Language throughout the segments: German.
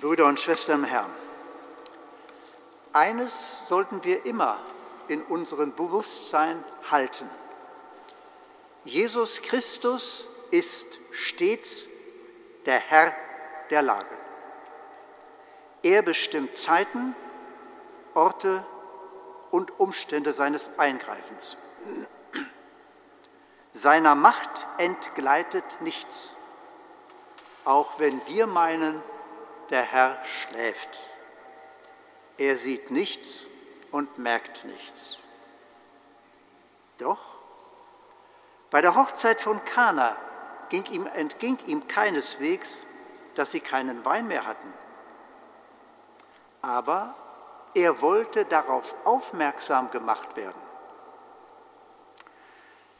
Brüder und Schwestern im Herrn, eines sollten wir immer in unserem Bewusstsein halten. Jesus Christus ist stets der Herr der Lage. Er bestimmt Zeiten, Orte und Umstände seines Eingreifens. Seiner Macht entgleitet nichts, auch wenn wir meinen, der Herr schläft. Er sieht nichts und merkt nichts. Doch bei der Hochzeit von Kana ging ihm, entging ihm keineswegs, dass sie keinen Wein mehr hatten. Aber er wollte darauf aufmerksam gemacht werden.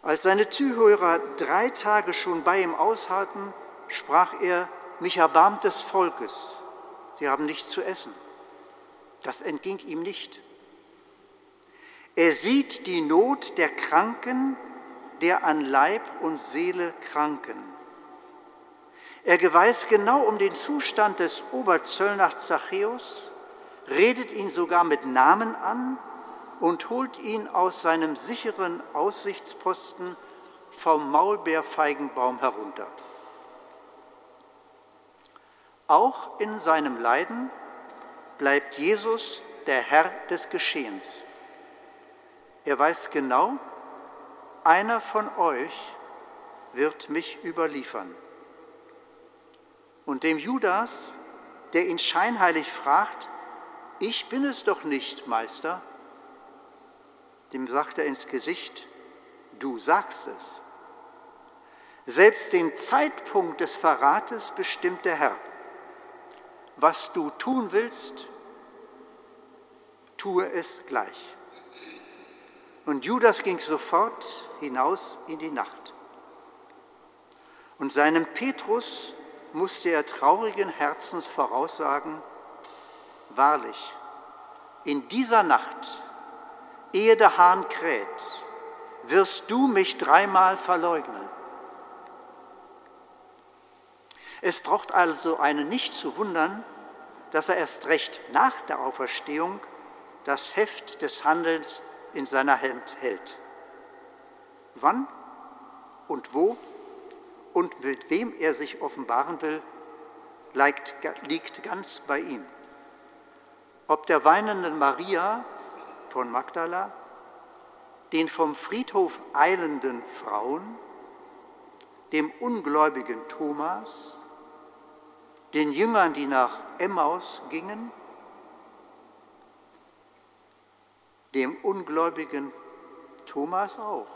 Als seine Zuhörer drei Tage schon bei ihm ausharrten, sprach er, mich erbarmt des Volkes, sie haben nichts zu essen. Das entging ihm nicht. Er sieht die Not der Kranken, der an Leib und Seele kranken. Er weiß genau um den Zustand des Oberzöllners Zachäus, redet ihn sogar mit Namen an und holt ihn aus seinem sicheren Aussichtsposten vom Maulbeerfeigenbaum herunter. Auch in seinem Leiden bleibt Jesus der Herr des Geschehens. Er weiß genau, einer von euch wird mich überliefern. Und dem Judas, der ihn scheinheilig fragt, ich bin es doch nicht, Meister, dem sagt er ins Gesicht, du sagst es. Selbst den Zeitpunkt des Verrates bestimmt der Herr was du tun willst, tue es gleich. Und Judas ging sofort hinaus in die Nacht. Und seinem Petrus musste er traurigen Herzens voraussagen, wahrlich, in dieser Nacht, ehe der Hahn kräht, wirst du mich dreimal verleugnen. Es braucht also einen nicht zu wundern, dass er erst recht nach der Auferstehung das Heft des Handelns in seiner Hand hält. Wann und wo und mit wem er sich offenbaren will, liegt ganz bei ihm. Ob der weinenden Maria von Magdala, den vom Friedhof eilenden Frauen, dem ungläubigen Thomas, den Jüngern, die nach Emmaus gingen, dem ungläubigen Thomas auch.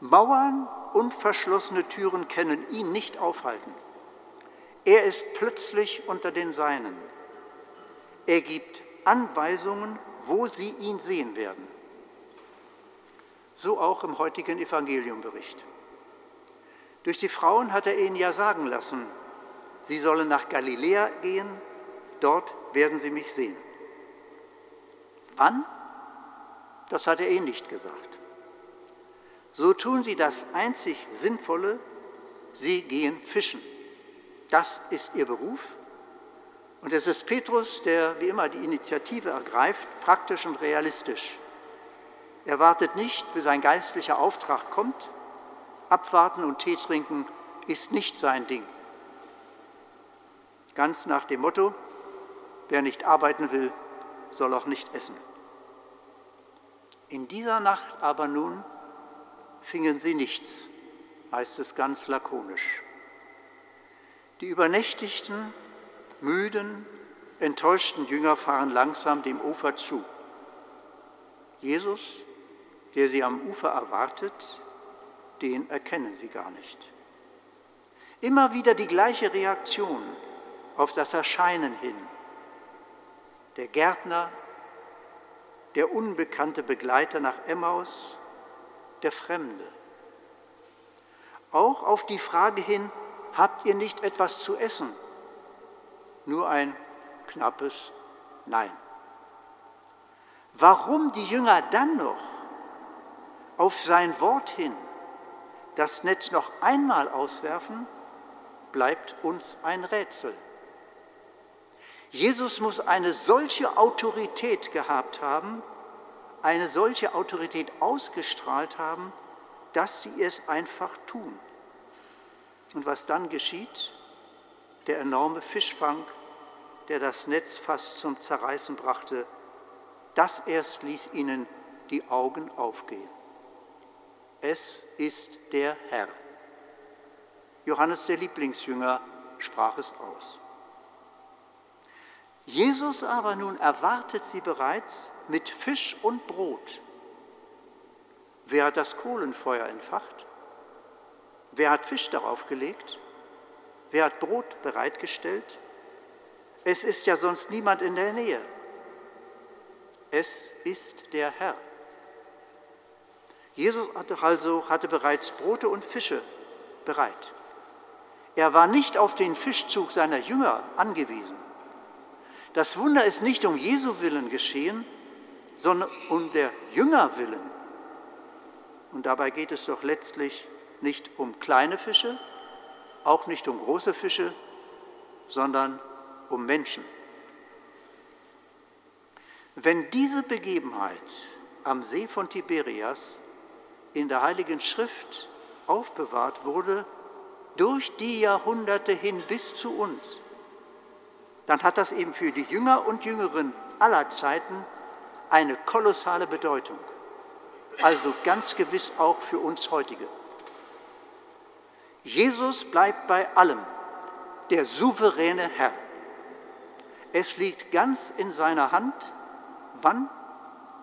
Mauern und verschlossene Türen können ihn nicht aufhalten. Er ist plötzlich unter den Seinen. Er gibt Anweisungen, wo sie ihn sehen werden. So auch im heutigen Evangeliumbericht. Durch die Frauen hat er ihnen ja sagen lassen, Sie sollen nach Galiläa gehen, dort werden sie mich sehen. Wann? Das hat er ihnen nicht gesagt. So tun sie das einzig Sinnvolle, sie gehen fischen. Das ist ihr Beruf. Und es ist Petrus, der wie immer die Initiative ergreift, praktisch und realistisch. Er wartet nicht, bis ein geistlicher Auftrag kommt. Abwarten und Tee trinken ist nicht sein Ding. Ganz nach dem Motto, wer nicht arbeiten will, soll auch nicht essen. In dieser Nacht aber nun fingen sie nichts, heißt es ganz lakonisch. Die übernächtigten, müden, enttäuschten Jünger fahren langsam dem Ufer zu. Jesus, der sie am Ufer erwartet, den erkennen sie gar nicht. Immer wieder die gleiche Reaktion auf das Erscheinen hin. Der Gärtner, der unbekannte Begleiter nach Emmaus, der Fremde. Auch auf die Frage hin, habt ihr nicht etwas zu essen? Nur ein knappes Nein. Warum die Jünger dann noch auf sein Wort hin das Netz noch einmal auswerfen, bleibt uns ein Rätsel. Jesus muss eine solche Autorität gehabt haben, eine solche Autorität ausgestrahlt haben, dass sie es einfach tun. Und was dann geschieht? Der enorme Fischfang, der das Netz fast zum Zerreißen brachte, das erst ließ ihnen die Augen aufgehen. Es ist der Herr. Johannes der Lieblingsjünger sprach es aus. Jesus aber nun erwartet sie bereits mit Fisch und Brot. Wer hat das Kohlenfeuer entfacht? Wer hat Fisch darauf gelegt? Wer hat Brot bereitgestellt? Es ist ja sonst niemand in der Nähe. Es ist der Herr. Jesus hatte also hatte bereits Brote und Fische bereit. Er war nicht auf den Fischzug seiner Jünger angewiesen. Das Wunder ist nicht um Jesu willen geschehen, sondern um der Jünger willen. Und dabei geht es doch letztlich nicht um kleine Fische, auch nicht um große Fische, sondern um Menschen. Wenn diese Begebenheit am See von Tiberias in der Heiligen Schrift aufbewahrt wurde, durch die Jahrhunderte hin bis zu uns, dann hat das eben für die Jünger und Jüngeren aller Zeiten eine kolossale Bedeutung. Also ganz gewiss auch für uns heutige. Jesus bleibt bei allem der souveräne Herr. Es liegt ganz in seiner Hand, wann,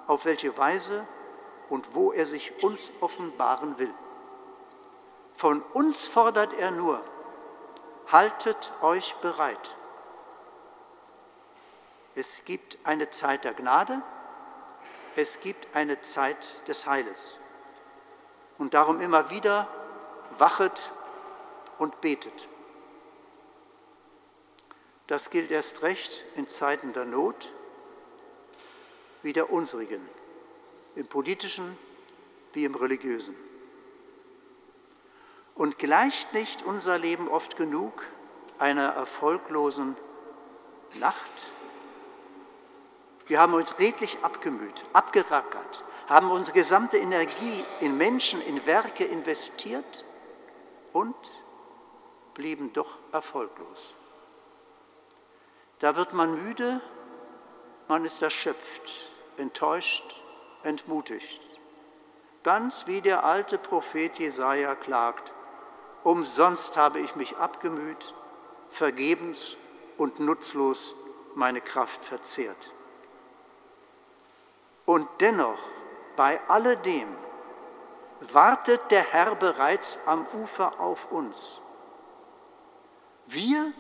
auf welche Weise und wo er sich uns offenbaren will. Von uns fordert er nur, haltet euch bereit. Es gibt eine Zeit der Gnade, es gibt eine Zeit des Heiles. Und darum immer wieder wachet und betet. Das gilt erst recht in Zeiten der Not wie der unsrigen, im politischen wie im religiösen. Und gleicht nicht unser Leben oft genug einer erfolglosen Nacht? Wir haben uns redlich abgemüht, abgerackert, haben unsere gesamte Energie in Menschen, in Werke investiert und blieben doch erfolglos. Da wird man müde, man ist erschöpft, enttäuscht, entmutigt. Ganz wie der alte Prophet Jesaja klagt: Umsonst habe ich mich abgemüht, vergebens und nutzlos meine Kraft verzehrt. Und dennoch, bei alledem, wartet der Herr bereits am Ufer auf uns. Wir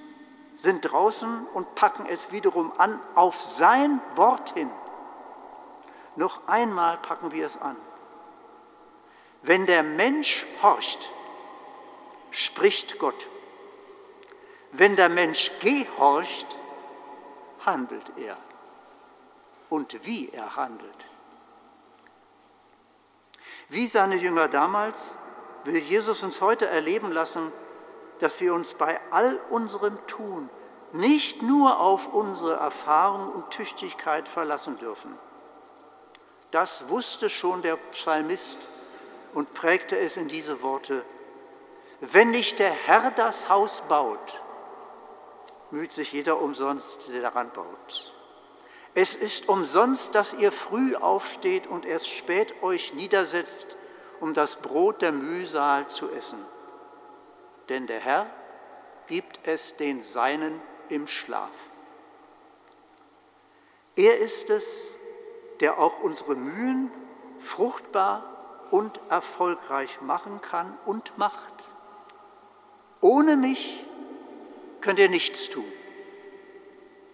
sind draußen und packen es wiederum an auf sein Wort hin. Noch einmal packen wir es an. Wenn der Mensch horcht, spricht Gott. Wenn der Mensch gehorcht, handelt er. Und wie er handelt. Wie seine Jünger damals will Jesus uns heute erleben lassen, dass wir uns bei all unserem Tun nicht nur auf unsere Erfahrung und Tüchtigkeit verlassen dürfen. Das wusste schon der Psalmist und prägte es in diese Worte. Wenn nicht der Herr das Haus baut, müht sich jeder umsonst, der daran baut. Es ist umsonst, dass ihr früh aufsteht und erst spät euch niedersetzt, um das Brot der Mühsal zu essen denn der Herr gibt es den Seinen im Schlaf. Er ist es, der auch unsere Mühen fruchtbar und erfolgreich machen kann und macht. Ohne mich könnt ihr nichts tun.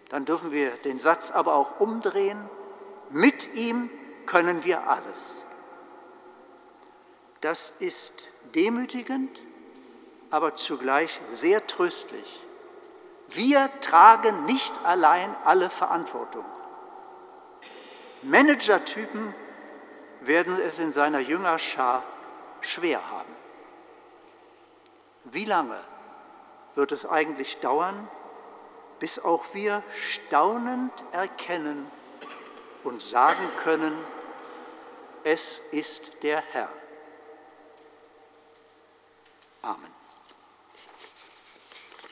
Dann dürfen wir den Satz aber auch umdrehen. Mit ihm können wir alles. Das ist demütigend, aber zugleich sehr tröstlich. Wir tragen nicht allein alle Verantwortung. Managertypen werden es in seiner Jüngerschar schwer haben. Wie lange wird es eigentlich dauern, bis auch wir staunend erkennen und sagen können, es ist der Herr. Amen.